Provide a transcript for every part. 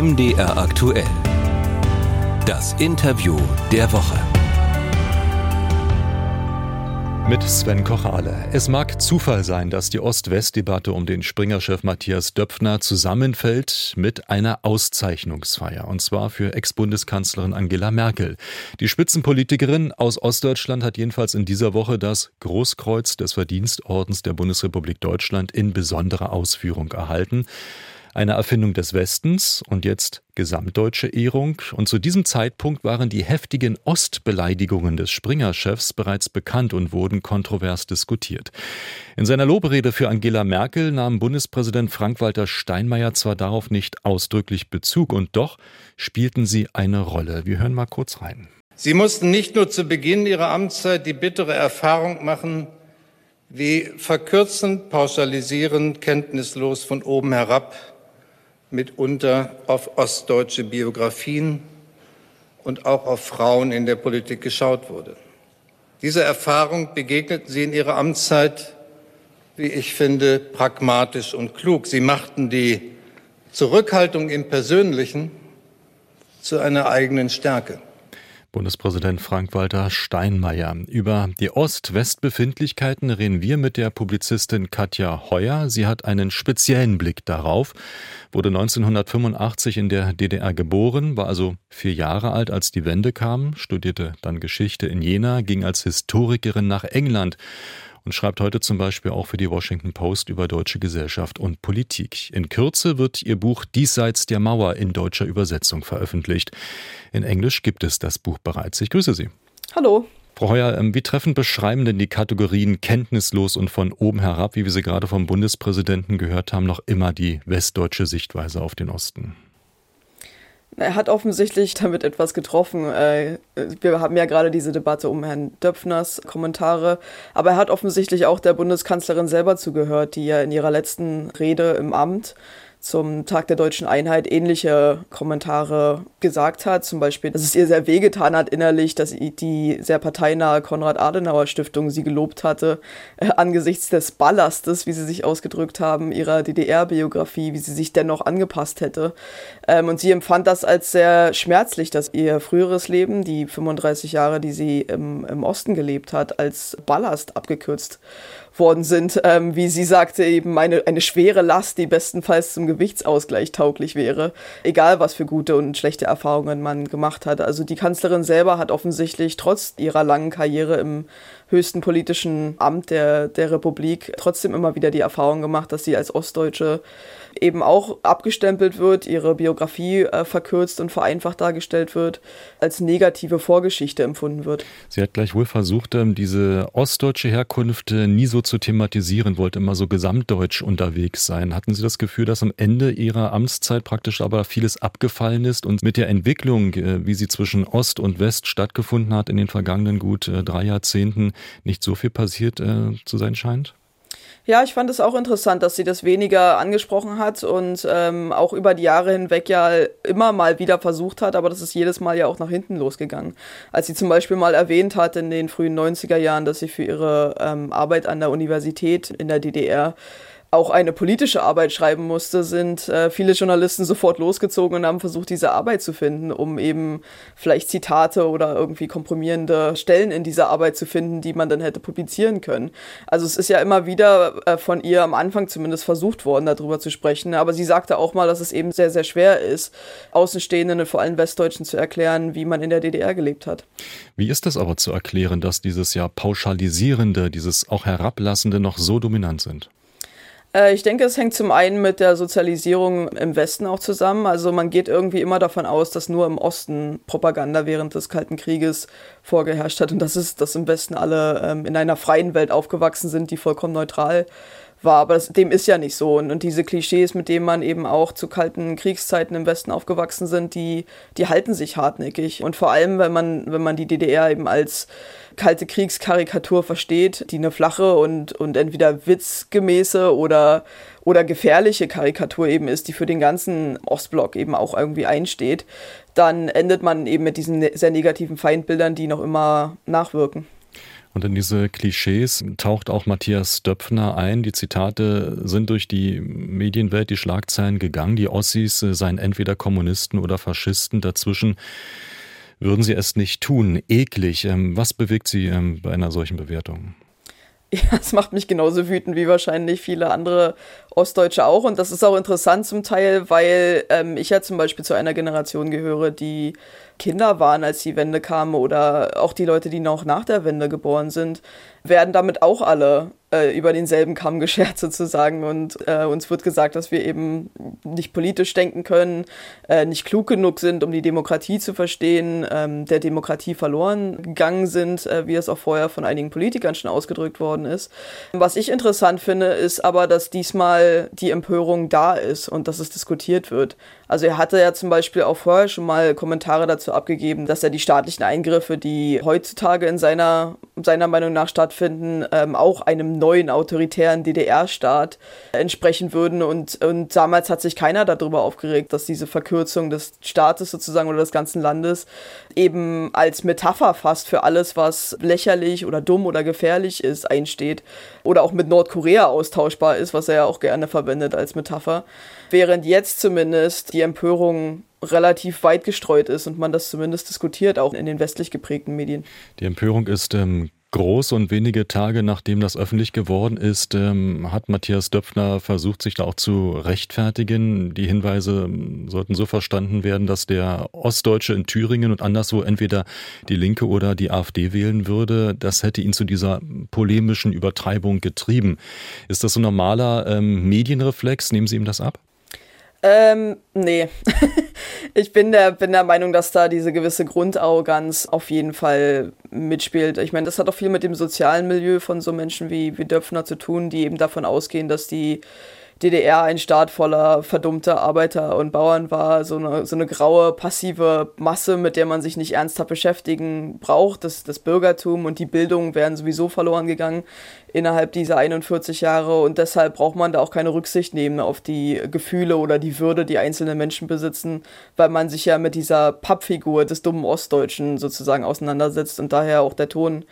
MDR aktuell. Das Interview der Woche. Mit Sven Kochale. Es mag Zufall sein, dass die Ost-West-Debatte um den Springer-Chef Matthias Döpfner zusammenfällt mit einer Auszeichnungsfeier. Und zwar für Ex-Bundeskanzlerin Angela Merkel. Die Spitzenpolitikerin aus Ostdeutschland hat jedenfalls in dieser Woche das Großkreuz des Verdienstordens der Bundesrepublik Deutschland in besonderer Ausführung erhalten eine Erfindung des Westens und jetzt gesamtdeutsche Ehrung. Und zu diesem Zeitpunkt waren die heftigen Ostbeleidigungen des Springer-Chefs bereits bekannt und wurden kontrovers diskutiert. In seiner Lobrede für Angela Merkel nahm Bundespräsident Frank-Walter Steinmeier zwar darauf nicht ausdrücklich Bezug, und doch spielten sie eine Rolle. Wir hören mal kurz rein. Sie mussten nicht nur zu Beginn ihrer Amtszeit die bittere Erfahrung machen, wie verkürzend, pauschalisierend, kenntnislos von oben herab mitunter auf ostdeutsche Biografien und auch auf Frauen in der Politik geschaut wurde. Dieser Erfahrung begegneten sie in ihrer Amtszeit, wie ich finde, pragmatisch und klug. Sie machten die Zurückhaltung im Persönlichen zu einer eigenen Stärke. Bundespräsident Frank-Walter Steinmeier. Über die Ost-West-Befindlichkeiten reden wir mit der Publizistin Katja Heuer. Sie hat einen speziellen Blick darauf, wurde 1985 in der DDR geboren, war also vier Jahre alt, als die Wende kam, studierte dann Geschichte in Jena, ging als Historikerin nach England und schreibt heute zum Beispiel auch für die Washington Post über deutsche Gesellschaft und Politik. In Kürze wird ihr Buch Diesseits der Mauer in deutscher Übersetzung veröffentlicht. In Englisch gibt es das Buch bereits. Ich grüße Sie. Hallo. Frau Heuer, ähm, wie treffend beschreiben denn die Kategorien kenntnislos und von oben herab, wie wir sie gerade vom Bundespräsidenten gehört haben, noch immer die westdeutsche Sichtweise auf den Osten? Er hat offensichtlich damit etwas getroffen. Äh, wir haben ja gerade diese Debatte um Herrn Döpfners Kommentare, aber er hat offensichtlich auch der Bundeskanzlerin selber zugehört, die ja in ihrer letzten Rede im Amt zum Tag der deutschen Einheit ähnliche Kommentare gesagt hat. Zum Beispiel, dass es ihr sehr wehgetan hat innerlich, dass die sehr parteinahe Konrad-Adenauer-Stiftung sie gelobt hatte, äh, angesichts des Ballastes, wie sie sich ausgedrückt haben, ihrer DDR-Biografie, wie sie sich dennoch angepasst hätte. Ähm, und sie empfand das als sehr schmerzlich, dass ihr früheres Leben, die 35 Jahre, die sie im, im Osten gelebt hat, als Ballast abgekürzt worden sind, ähm, wie sie sagte, eben eine, eine schwere Last, die bestenfalls zum Gewichtsausgleich tauglich wäre, egal was für gute und schlechte Erfahrungen man gemacht hat. Also die Kanzlerin selber hat offensichtlich trotz ihrer langen Karriere im höchsten politischen Amt der, der Republik trotzdem immer wieder die Erfahrung gemacht, dass sie als Ostdeutsche eben auch abgestempelt wird, ihre Biografie äh, verkürzt und vereinfacht dargestellt wird, als negative Vorgeschichte empfunden wird. Sie hat gleich wohl versucht, ähm, diese ostdeutsche Herkunft äh, nie so zu thematisieren, wollte immer so gesamtdeutsch unterwegs sein. Hatten Sie das Gefühl, dass am Ende Ihrer Amtszeit praktisch aber vieles abgefallen ist und mit der Entwicklung, äh, wie sie zwischen Ost und West stattgefunden hat in den vergangenen gut drei Jahrzehnten, nicht so viel passiert zu sein scheint? Ja, ich fand es auch interessant, dass sie das weniger angesprochen hat und ähm, auch über die Jahre hinweg ja immer mal wieder versucht hat, aber das ist jedes Mal ja auch nach hinten losgegangen. Als sie zum Beispiel mal erwähnt hat in den frühen 90er Jahren, dass sie für ihre ähm, Arbeit an der Universität in der DDR auch eine politische Arbeit schreiben musste, sind äh, viele Journalisten sofort losgezogen und haben versucht, diese Arbeit zu finden, um eben vielleicht Zitate oder irgendwie komprimierende Stellen in dieser Arbeit zu finden, die man dann hätte publizieren können. Also es ist ja immer wieder äh, von ihr am Anfang zumindest versucht worden, darüber zu sprechen. Aber sie sagte auch mal, dass es eben sehr, sehr schwer ist, Außenstehenden vor allem Westdeutschen zu erklären, wie man in der DDR gelebt hat. Wie ist das aber zu erklären, dass dieses ja pauschalisierende, dieses auch herablassende noch so dominant sind? Äh, ich denke, es hängt zum einen mit der Sozialisierung im Westen auch zusammen. Also man geht irgendwie immer davon aus, dass nur im Osten Propaganda während des Kalten Krieges vorgeherrscht hat und dass es, dass im Westen alle ähm, in einer freien Welt aufgewachsen sind, die vollkommen neutral war. Aber das, dem ist ja nicht so. Und, und, diese Klischees, mit denen man eben auch zu kalten Kriegszeiten im Westen aufgewachsen sind, die, die halten sich hartnäckig. Und vor allem, wenn man, wenn man die DDR eben als kalte Kriegskarikatur versteht, die eine flache und, und entweder witzgemäße oder, oder gefährliche Karikatur eben ist, die für den ganzen Ostblock eben auch irgendwie einsteht, dann endet man eben mit diesen ne-, sehr negativen Feindbildern, die noch immer nachwirken. Und in diese Klischees taucht auch Matthias Döpfner ein. Die Zitate sind durch die Medienwelt, die Schlagzeilen gegangen. Die Ossis äh, seien entweder Kommunisten oder Faschisten. Dazwischen würden sie es nicht tun. Eklig. Ähm, was bewegt Sie ähm, bei einer solchen Bewertung? Ja, es macht mich genauso wütend wie wahrscheinlich viele andere Ostdeutsche auch. Und das ist auch interessant zum Teil, weil ähm, ich ja zum Beispiel zu einer Generation gehöre, die Kinder waren, als die Wende kam, oder auch die Leute, die noch nach der Wende geboren sind, werden damit auch alle äh, über denselben Kamm geschert sozusagen. Und äh, uns wird gesagt, dass wir eben nicht politisch denken können, äh, nicht klug genug sind, um die Demokratie zu verstehen, ähm, der Demokratie verloren gegangen sind, äh, wie es auch vorher von einigen Politikern schon ausgedrückt worden ist. Was ich interessant finde, ist aber, dass diesmal die Empörung da ist und dass es diskutiert wird. Also er hatte ja zum Beispiel auch vorher schon mal Kommentare dazu abgegeben, dass er die staatlichen Eingriffe, die heutzutage in seiner, seiner Meinung nach stattfinden, ähm, auch einem neuen autoritären DDR-Staat entsprechen würden. Und, und damals hat sich keiner darüber aufgeregt, dass diese Verkürzung des Staates sozusagen oder des ganzen Landes eben als Metapher fast für alles, was lächerlich oder dumm oder gefährlich ist, einsteht. Oder auch mit Nordkorea austauschbar ist, was er ja auch gerne verwendet als Metapher. Während jetzt zumindest die Empörung relativ weit gestreut ist und man das zumindest diskutiert, auch in den westlich geprägten Medien. Die Empörung ist ähm, groß und wenige Tage nachdem das öffentlich geworden ist, ähm, hat Matthias Döpfner versucht, sich da auch zu rechtfertigen. Die Hinweise ähm, sollten so verstanden werden, dass der Ostdeutsche in Thüringen und anderswo entweder die Linke oder die AfD wählen würde. Das hätte ihn zu dieser polemischen Übertreibung getrieben. Ist das so ein normaler ähm, Medienreflex? Nehmen Sie ihm das ab? Ähm, nee. ich bin der, bin der Meinung, dass da diese gewisse Grundarroganz auf jeden Fall mitspielt. Ich meine, das hat auch viel mit dem sozialen Milieu von so Menschen wie, wie Döpfner zu tun, die eben davon ausgehen, dass die DDR ein Staat voller verdummter Arbeiter und Bauern war, so eine, so eine graue, passive Masse, mit der man sich nicht ernsthaft beschäftigen braucht. Das, das Bürgertum und die Bildung wären sowieso verloren gegangen innerhalb dieser 41 Jahre und deshalb braucht man da auch keine Rücksicht nehmen auf die Gefühle oder die Würde, die einzelne Menschen besitzen, weil man sich ja mit dieser Pappfigur des dummen Ostdeutschen sozusagen auseinandersetzt und daher auch der Ton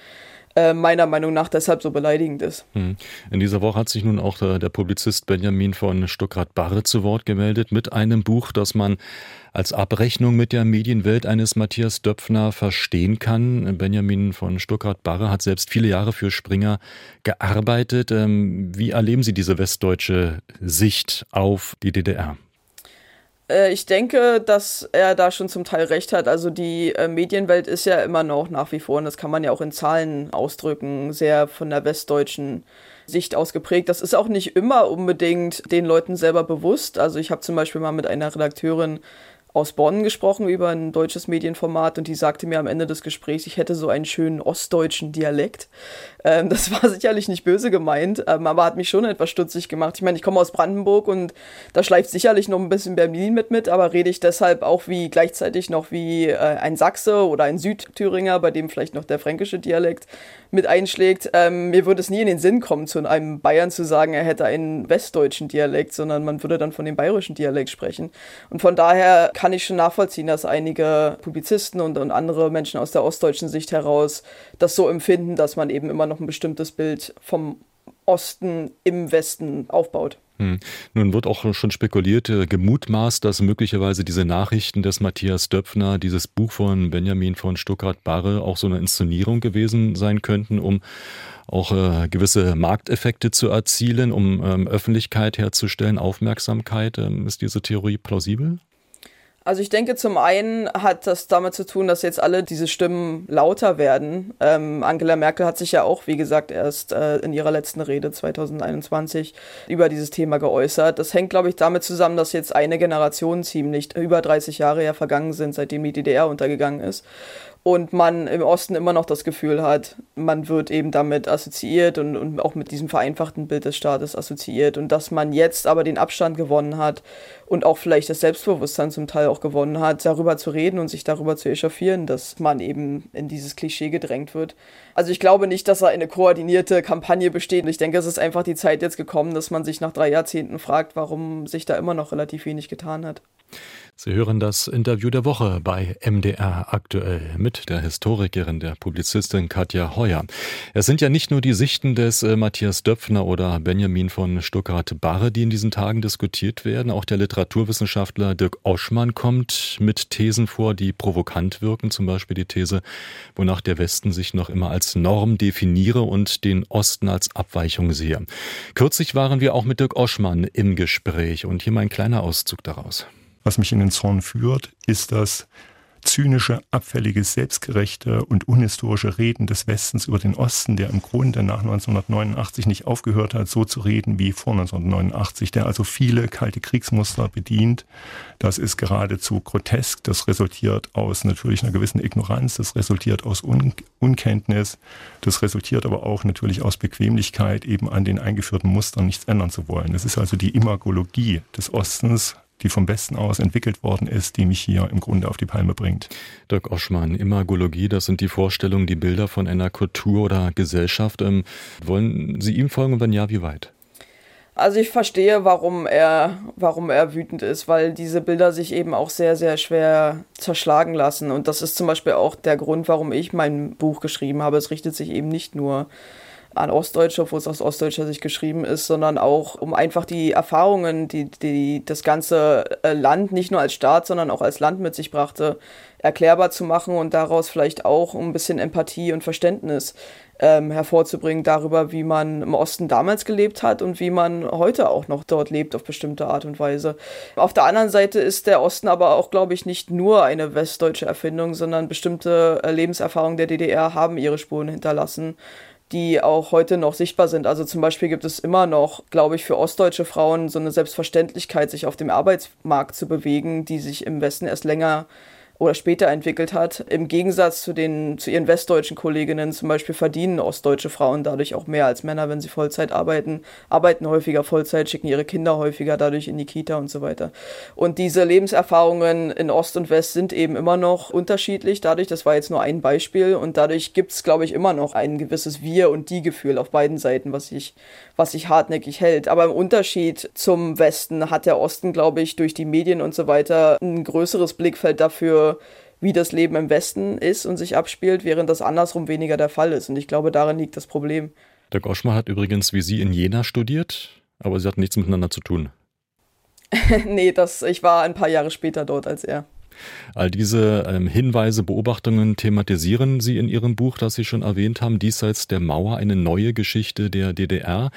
äh, meiner Meinung nach deshalb so beleidigend ist. Hm. In dieser Woche hat sich nun auch äh, der Publizist Benjamin von Stuckrad-Barre zu Wort gemeldet mit einem Buch, das man als Abrechnung mit der Medienwelt eines Matthias Döpfner verstehen kann. Benjamin von Stuckrad-Barre hat selbst viele Jahre für Springer gearbeitet. Ähm, wie erleben Sie diese westdeutsche Sicht auf die DDR? Äh, ich denke, dass er da schon zum Teil recht hat. Also die äh, Medienwelt ist ja immer noch nach wie vor, und das kann man ja auch in Zahlen ausdrücken, sehr von der westdeutschen Sicht ausgeprägt. Das ist auch nicht immer unbedingt den Leuten selber bewusst. Also ich habe zum Beispiel mal mit einer Redakteurin aus Bonn gesprochen über ein deutsches Medienformat und die sagte mir am Ende des Gesprächs, ich hätte so einen schönen ostdeutschen Dialekt. Ähm, das war sicherlich nicht böse gemeint, ähm, aber hat mich schon etwas stutzig gemacht. Ich meine, ich komme aus Brandenburg und da schleift sicherlich noch ein bisschen Berlin mit mit, aber rede ich deshalb auch wie gleichzeitig noch wie äh, ein Sachse oder ein Südthüringer, bei dem vielleicht noch der fränkische Dialekt mit einschlägt. Ähm, mir würde es nie in den Sinn kommen, zu einem Bayern zu sagen, er hätte einen westdeutschen Dialekt, sondern man würde dann von dem bayerischen Dialekt sprechen. Und von daher kann ich schon nachvollziehen, dass einige Publizisten und, und andere Menschen aus der ostdeutschen Sicht heraus das so empfinden, dass man eben immer noch ein bestimmtes Bild vom Osten im Westen aufbaut. Hm. Nun wird auch schon spekuliert, äh, gemutmaßt, dass möglicherweise diese Nachrichten des Matthias Döpfner, dieses Buch von Benjamin von Stuttgart-Barre auch so eine Inszenierung gewesen sein könnten, um auch äh, gewisse Markteffekte zu erzielen, um ähm, Öffentlichkeit herzustellen, Aufmerksamkeit. Ähm, ist diese Theorie plausibel? Also ich denke, zum einen hat das damit zu tun, dass jetzt alle diese Stimmen lauter werden. Ähm, Angela Merkel hat sich ja auch, wie gesagt, erst äh, in ihrer letzten Rede 2021 über dieses Thema geäußert. Das hängt, glaube ich, damit zusammen, dass jetzt eine Generation ziemlich über 30 Jahre ja vergangen sind, seitdem die DDR untergegangen ist und man im Osten immer noch das Gefühl hat, man wird eben damit assoziiert und, und auch mit diesem vereinfachten Bild des Staates assoziiert und dass man jetzt aber den Abstand gewonnen hat und auch vielleicht das Selbstbewusstsein zum Teil auch gewonnen hat, darüber zu reden und sich darüber zu echauffieren, dass man eben in dieses Klischee gedrängt wird. Also ich glaube nicht, dass da eine koordinierte Kampagne besteht. Ich denke, es ist einfach die Zeit jetzt gekommen, dass man sich nach drei Jahrzehnten fragt, warum sich da immer noch relativ wenig getan hat. Sie hören das Interview der Woche bei MDR aktuell mit der Historikerin, der Publizistin Katja Heuer. Es sind ja nicht nur die Sichten des äh, Matthias Döpfner oder Benjamin von Stuttgart-Barre, die in diesen Tagen diskutiert werden. Auch der Literaturwissenschaftler Dirk Oschmann kommt mit Thesen vor, die provokant wirken. Zum Beispiel die These, wonach der Westen sich noch immer als Norm definiere und den Osten als Abweichung sehe. Kürzlich waren wir auch mit Dirk Oschmann im Gespräch und hier mal ein kleiner Auszug daraus. Was mich in den Zorn führt, ist das zynische, abfällige, selbstgerechte und unhistorische Reden des Westens über den Osten, der im Grunde nach 1989 nicht aufgehört hat, so zu reden wie vor 1989, der also viele kalte Kriegsmuster bedient. Das ist geradezu grotesk. Das resultiert aus natürlich einer gewissen Ignoranz. Das resultiert aus Un Unkenntnis. Das resultiert aber auch natürlich aus Bequemlichkeit, eben an den eingeführten Mustern nichts ändern zu wollen. Das ist also die Imagologie des Ostens, die vom Westen aus entwickelt worden ist, die mich hier im Grunde auf die Palme bringt. Dirk Oschmann, Imagologie, das sind die Vorstellungen, die Bilder von einer Kultur oder Gesellschaft. Ähm, wollen Sie ihm folgen und wenn ja, wie weit? Also ich verstehe, warum er, warum er wütend ist, weil diese Bilder sich eben auch sehr, sehr schwer zerschlagen lassen. Und das ist zum Beispiel auch der Grund, warum ich mein Buch geschrieben habe. Es richtet sich eben nicht nur an Ostdeutsche, obwohl es aus ostdeutscher Sicht geschrieben ist, sondern auch um einfach die Erfahrungen, die, die das ganze äh, Land nicht nur als Staat, sondern auch als Land mit sich brachte, erklärbar zu machen und daraus vielleicht auch ein bisschen Empathie und Verständnis ähm, hervorzubringen darüber, wie man im Osten damals gelebt hat und wie man heute auch noch dort lebt auf bestimmte Art und Weise. Auf der anderen Seite ist der Osten aber auch, glaube ich, nicht nur eine westdeutsche Erfindung, sondern bestimmte äh, Lebenserfahrungen der DDR haben ihre Spuren hinterlassen die auch heute noch sichtbar sind. Also zum Beispiel gibt es immer noch, glaube ich, für ostdeutsche Frauen so eine Selbstverständlichkeit, sich auf dem Arbeitsmarkt zu bewegen, die sich im Westen erst länger oder später entwickelt hat. Im Gegensatz zu den zu ihren westdeutschen Kolleginnen zum Beispiel verdienen ostdeutsche Frauen dadurch auch mehr als Männer, wenn sie Vollzeit arbeiten, arbeiten häufiger Vollzeit, schicken ihre Kinder häufiger dadurch in die Kita und so weiter. Und diese Lebenserfahrungen in Ost und West sind eben immer noch unterschiedlich. Dadurch, das war jetzt nur ein Beispiel und dadurch gibt es, glaube ich, immer noch ein gewisses Wir- und Die-Gefühl auf beiden Seiten, was sich was sich hartnäckig hält. Aber im Unterschied zum Westen hat der Osten, glaube ich, durch die Medien und so weiter ein größeres Blickfeld dafür, wie das Leben im Westen ist und sich abspielt, während das andersrum weniger der Fall ist. Und ich glaube, darin liegt das Problem. Der Goschmann hat übrigens wie Sie in Jena studiert, aber sie hatten nichts miteinander zu tun. nee, das, ich war ein paar Jahre später dort als er. All diese ähm, Hinweise, Beobachtungen thematisieren Sie in Ihrem Buch, das Sie schon erwähnt haben, Diesseits der Mauer, eine neue Geschichte der DDR.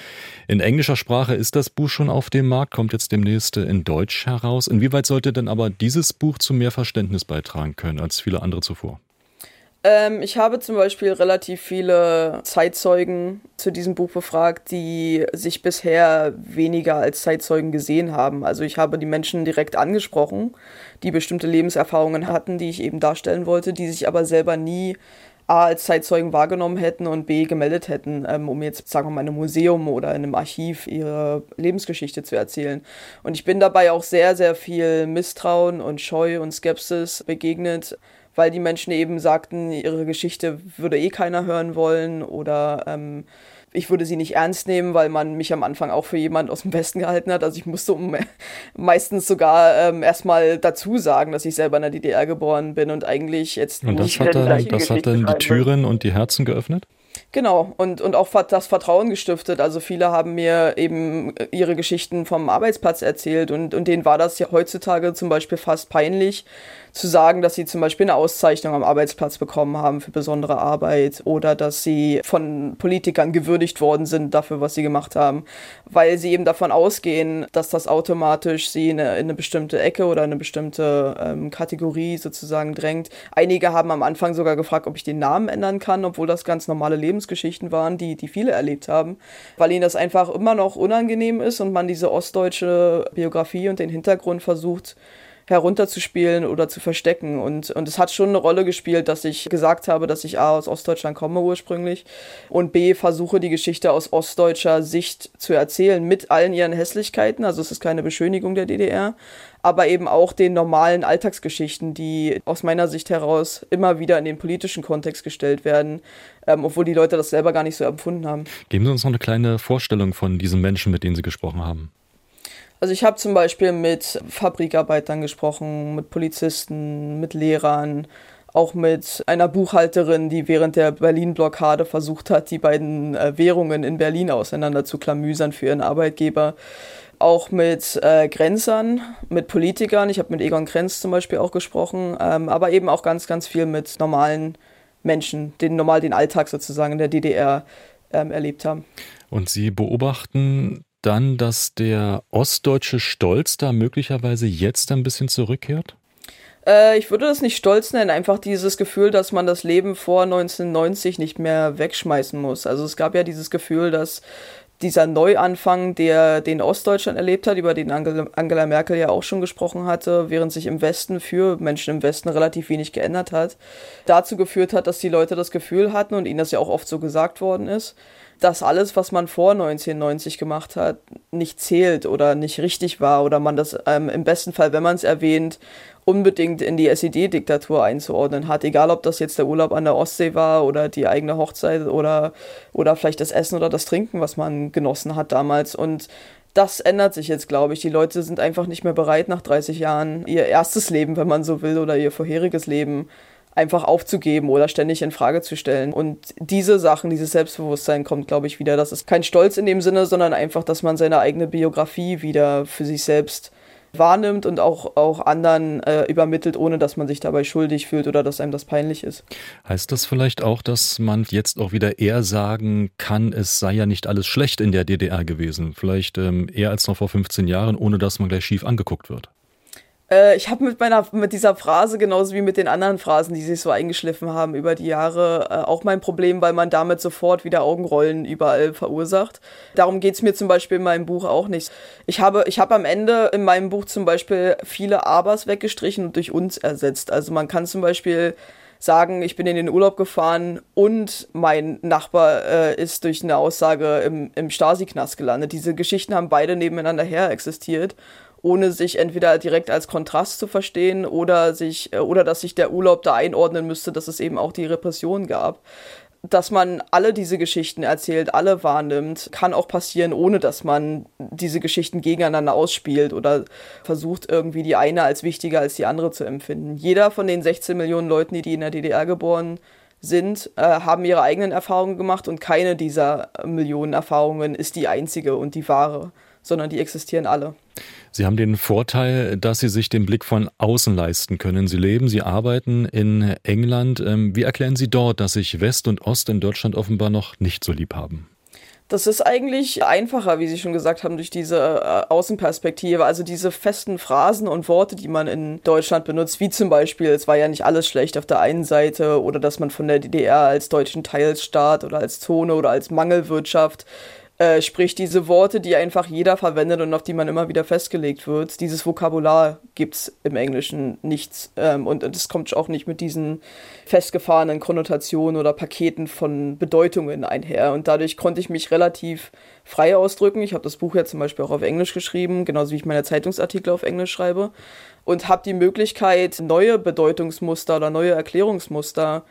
In englischer Sprache ist das Buch schon auf dem Markt, kommt jetzt demnächst in Deutsch heraus. Inwieweit sollte denn aber dieses Buch zu mehr Verständnis beitragen können als viele andere zuvor? Ähm, ich habe zum Beispiel relativ viele Zeitzeugen zu diesem Buch befragt, die sich bisher weniger als Zeitzeugen gesehen haben. Also ich habe die Menschen direkt angesprochen, die bestimmte Lebenserfahrungen hatten, die ich eben darstellen wollte, die sich aber selber nie A als Zeitzeugen wahrgenommen hätten und B gemeldet hätten, ähm, um jetzt, sagen wir mal, in einem Museum oder in einem Archiv ihre Lebensgeschichte zu erzählen. Und ich bin dabei auch sehr, sehr viel Misstrauen und Scheu und Skepsis begegnet weil die Menschen eben sagten, ihre Geschichte würde eh keiner hören wollen oder ähm, ich würde sie nicht ernst nehmen, weil man mich am Anfang auch für jemand aus dem Westen gehalten hat. Also ich musste um, meistens sogar ähm, erstmal dazu sagen, dass ich selber in der DDR geboren bin und eigentlich jetzt und das nicht hat dann, das hat dann die Türen und die Herzen geöffnet? Genau, und, und auch das Vertrauen gestiftet. Also viele haben mir eben ihre Geschichten vom Arbeitsplatz erzählt und, und denen war das ja heutzutage zum Beispiel fast peinlich, zu sagen, dass sie zum Beispiel eine Auszeichnung am Arbeitsplatz bekommen haben für besondere Arbeit oder dass sie von Politikern gewürdigt worden sind dafür, was sie gemacht haben, weil sie eben davon ausgehen, dass das automatisch sie in eine, in eine bestimmte Ecke oder eine bestimmte ähm, Kategorie sozusagen drängt. Einige haben am Anfang sogar gefragt, ob ich den Namen ändern kann, obwohl das ganz normale Lebensgeschichten waren, die, die viele erlebt haben, weil ihnen das einfach immer noch unangenehm ist und man diese ostdeutsche Biografie und den Hintergrund versucht, herunterzuspielen oder zu verstecken. Und, und es hat schon eine Rolle gespielt, dass ich gesagt habe, dass ich A aus Ostdeutschland komme ursprünglich und B versuche die Geschichte aus ostdeutscher Sicht zu erzählen mit allen ihren Hässlichkeiten. Also es ist keine Beschönigung der DDR, aber eben auch den normalen Alltagsgeschichten, die aus meiner Sicht heraus immer wieder in den politischen Kontext gestellt werden, ähm, obwohl die Leute das selber gar nicht so empfunden haben. Geben Sie uns noch eine kleine Vorstellung von diesen Menschen, mit denen Sie gesprochen haben. Also ich habe zum Beispiel mit Fabrikarbeitern gesprochen, mit Polizisten, mit Lehrern, auch mit einer Buchhalterin, die während der Berlin-Blockade versucht hat, die beiden äh, Währungen in Berlin auseinander zu klamüsern für ihren Arbeitgeber. Auch mit äh, Grenzern, mit Politikern. Ich habe mit Egon Grenz zum Beispiel auch gesprochen, ähm, aber eben auch ganz, ganz viel mit normalen Menschen, den normal den Alltag sozusagen in der DDR ähm, erlebt haben. Und Sie beobachten dann, dass der ostdeutsche Stolz da möglicherweise jetzt ein bisschen zurückkehrt? Äh, ich würde das nicht stolz nennen, einfach dieses Gefühl, dass man das Leben vor 1990 nicht mehr wegschmeißen muss. Also es gab ja dieses Gefühl, dass dieser Neuanfang, der den Ostdeutschland erlebt hat, über den Angela Merkel ja auch schon gesprochen hatte, während sich im Westen für Menschen im Westen relativ wenig geändert hat, dazu geführt hat, dass die Leute das Gefühl hatten und ihnen das ja auch oft so gesagt worden ist, dass alles, was man vor 1990 gemacht hat, nicht zählt oder nicht richtig war oder man das ähm, im besten Fall, wenn man es erwähnt, unbedingt in die SED-Diktatur einzuordnen hat. Egal, ob das jetzt der Urlaub an der Ostsee war oder die eigene Hochzeit oder, oder vielleicht das Essen oder das Trinken, was man genossen hat damals. Und das ändert sich jetzt, glaube ich. Die Leute sind einfach nicht mehr bereit, nach 30 Jahren ihr erstes Leben, wenn man so will, oder ihr vorheriges Leben einfach aufzugeben oder ständig in Frage zu stellen. Und diese Sachen, dieses Selbstbewusstsein kommt, glaube ich, wieder. Das ist kein Stolz in dem Sinne, sondern einfach, dass man seine eigene Biografie wieder für sich selbst wahrnimmt und auch, auch anderen äh, übermittelt, ohne dass man sich dabei schuldig fühlt oder dass einem das peinlich ist. Heißt das vielleicht auch, dass man jetzt auch wieder eher sagen kann, es sei ja nicht alles schlecht in der DDR gewesen? Vielleicht ähm, eher als noch vor 15 Jahren, ohne dass man gleich schief angeguckt wird? Äh, ich habe mit meiner mit dieser Phrase genauso wie mit den anderen Phrasen, die sich so eingeschliffen haben über die Jahre, äh, auch mein Problem, weil man damit sofort wieder Augenrollen überall verursacht. Darum geht's mir zum Beispiel in meinem Buch auch nicht. Ich habe ich habe am Ende in meinem Buch zum Beispiel viele Abers weggestrichen und durch uns ersetzt. Also man kann zum Beispiel sagen, ich bin in den Urlaub gefahren und mein Nachbar äh, ist durch eine Aussage im, im Stasi-Knast gelandet. Diese Geschichten haben beide nebeneinander her existiert ohne sich entweder direkt als Kontrast zu verstehen oder sich äh, oder dass sich der Urlaub da einordnen müsste, dass es eben auch die Repression gab. Dass man alle diese Geschichten erzählt, alle wahrnimmt, kann auch passieren, ohne dass man diese Geschichten gegeneinander ausspielt oder versucht, irgendwie die eine als wichtiger als die andere zu empfinden. Jeder von den 16 Millionen Leuten, die in der DDR geboren sind, äh, haben ihre eigenen Erfahrungen gemacht und keine dieser Millionen Erfahrungen ist die einzige und die wahre, sondern die existieren alle. Sie haben den Vorteil, dass Sie sich den Blick von außen leisten können. Sie leben, Sie arbeiten in England. Ähm, wie erklären Sie dort, dass sich West und Ost in Deutschland offenbar noch nicht so lieb haben? Das ist eigentlich einfacher, wie Sie schon gesagt haben, durch diese äh, Außenperspektive. Also diese festen Phrasen und Worte, die man in Deutschland benutzt, wie zum Beispiel, es war ja nicht alles schlecht auf der einen Seite oder dass man von der DDR als deutschen Teilsstaat oder als Zone oder als Mangelwirtschaft äh, sprich, diese Worte, die einfach jeder verwendet und auf die man immer wieder festgelegt wird, dieses Vokabular gibt es im Englischen nichts. Ähm, und es kommt auch nicht mit diesen festgefahrenen Konnotationen oder Paketen von Bedeutungen einher. Und dadurch konnte ich mich relativ frei ausdrücken. Ich habe das Buch ja zum Beispiel auch auf Englisch geschrieben, genauso wie ich meine Zeitungsartikel auf Englisch schreibe. Und habe die Möglichkeit, neue Bedeutungsmuster oder neue Erklärungsmuster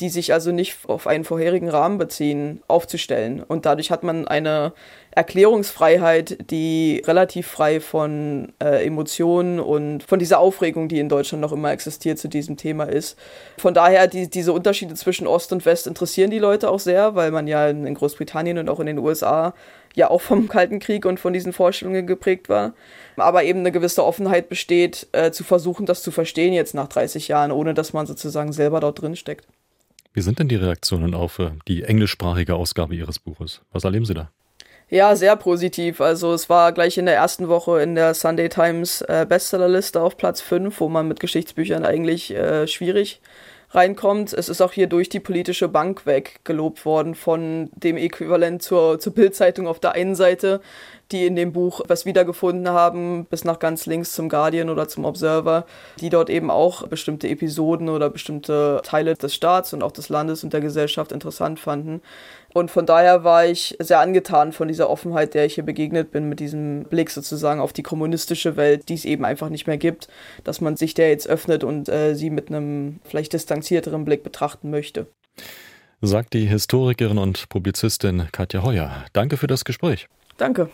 die sich also nicht auf einen vorherigen Rahmen beziehen, aufzustellen. Und dadurch hat man eine Erklärungsfreiheit, die relativ frei von äh, Emotionen und von dieser Aufregung, die in Deutschland noch immer existiert, zu diesem Thema ist. Von daher, die, diese Unterschiede zwischen Ost und West interessieren die Leute auch sehr, weil man ja in, Großbritannien und auch in den USA ja auch vom Kalten Krieg und von diesen Vorstellungen geprägt war. Aber eben eine gewisse Offenheit besteht, äh, zu versuchen, das zu verstehen jetzt nach 30 Jahren, ohne dass man sozusagen selber dort drin steckt. Wie sind denn die Reaktionen auf äh, die englischsprachige Ausgabe Ihres Buches? Was erleben Sie da? Ja, sehr positiv. Also es war gleich in der ersten Woche in der Sunday Times äh, Bestsellerliste auf Platz 5, wo man mit Geschichtsbüchern eigentlich äh, schwierig reinkommt. Es ist auch hier durch die politische Bank weg gelobt worden von dem Äquivalent zur, zur Bildzeitung auf der einen Seite die in dem Buch was wiedergefunden haben, bis nach ganz links zum Guardian oder zum Observer, die dort eben auch bestimmte Episoden oder bestimmte Teile des Staats und auch des Landes und der Gesellschaft interessant fanden. Und von daher war ich sehr angetan von dieser Offenheit, der ich hier begegnet bin, mit diesem Blick sozusagen auf die kommunistische Welt, die es eben einfach nicht mehr gibt, dass man sich der jetzt öffnet und äh, sie mit einem vielleicht distanzierteren Blick betrachten möchte. Sagt die Historikerin und Publizistin Katja Heuer. Danke für das Gespräch. Danke.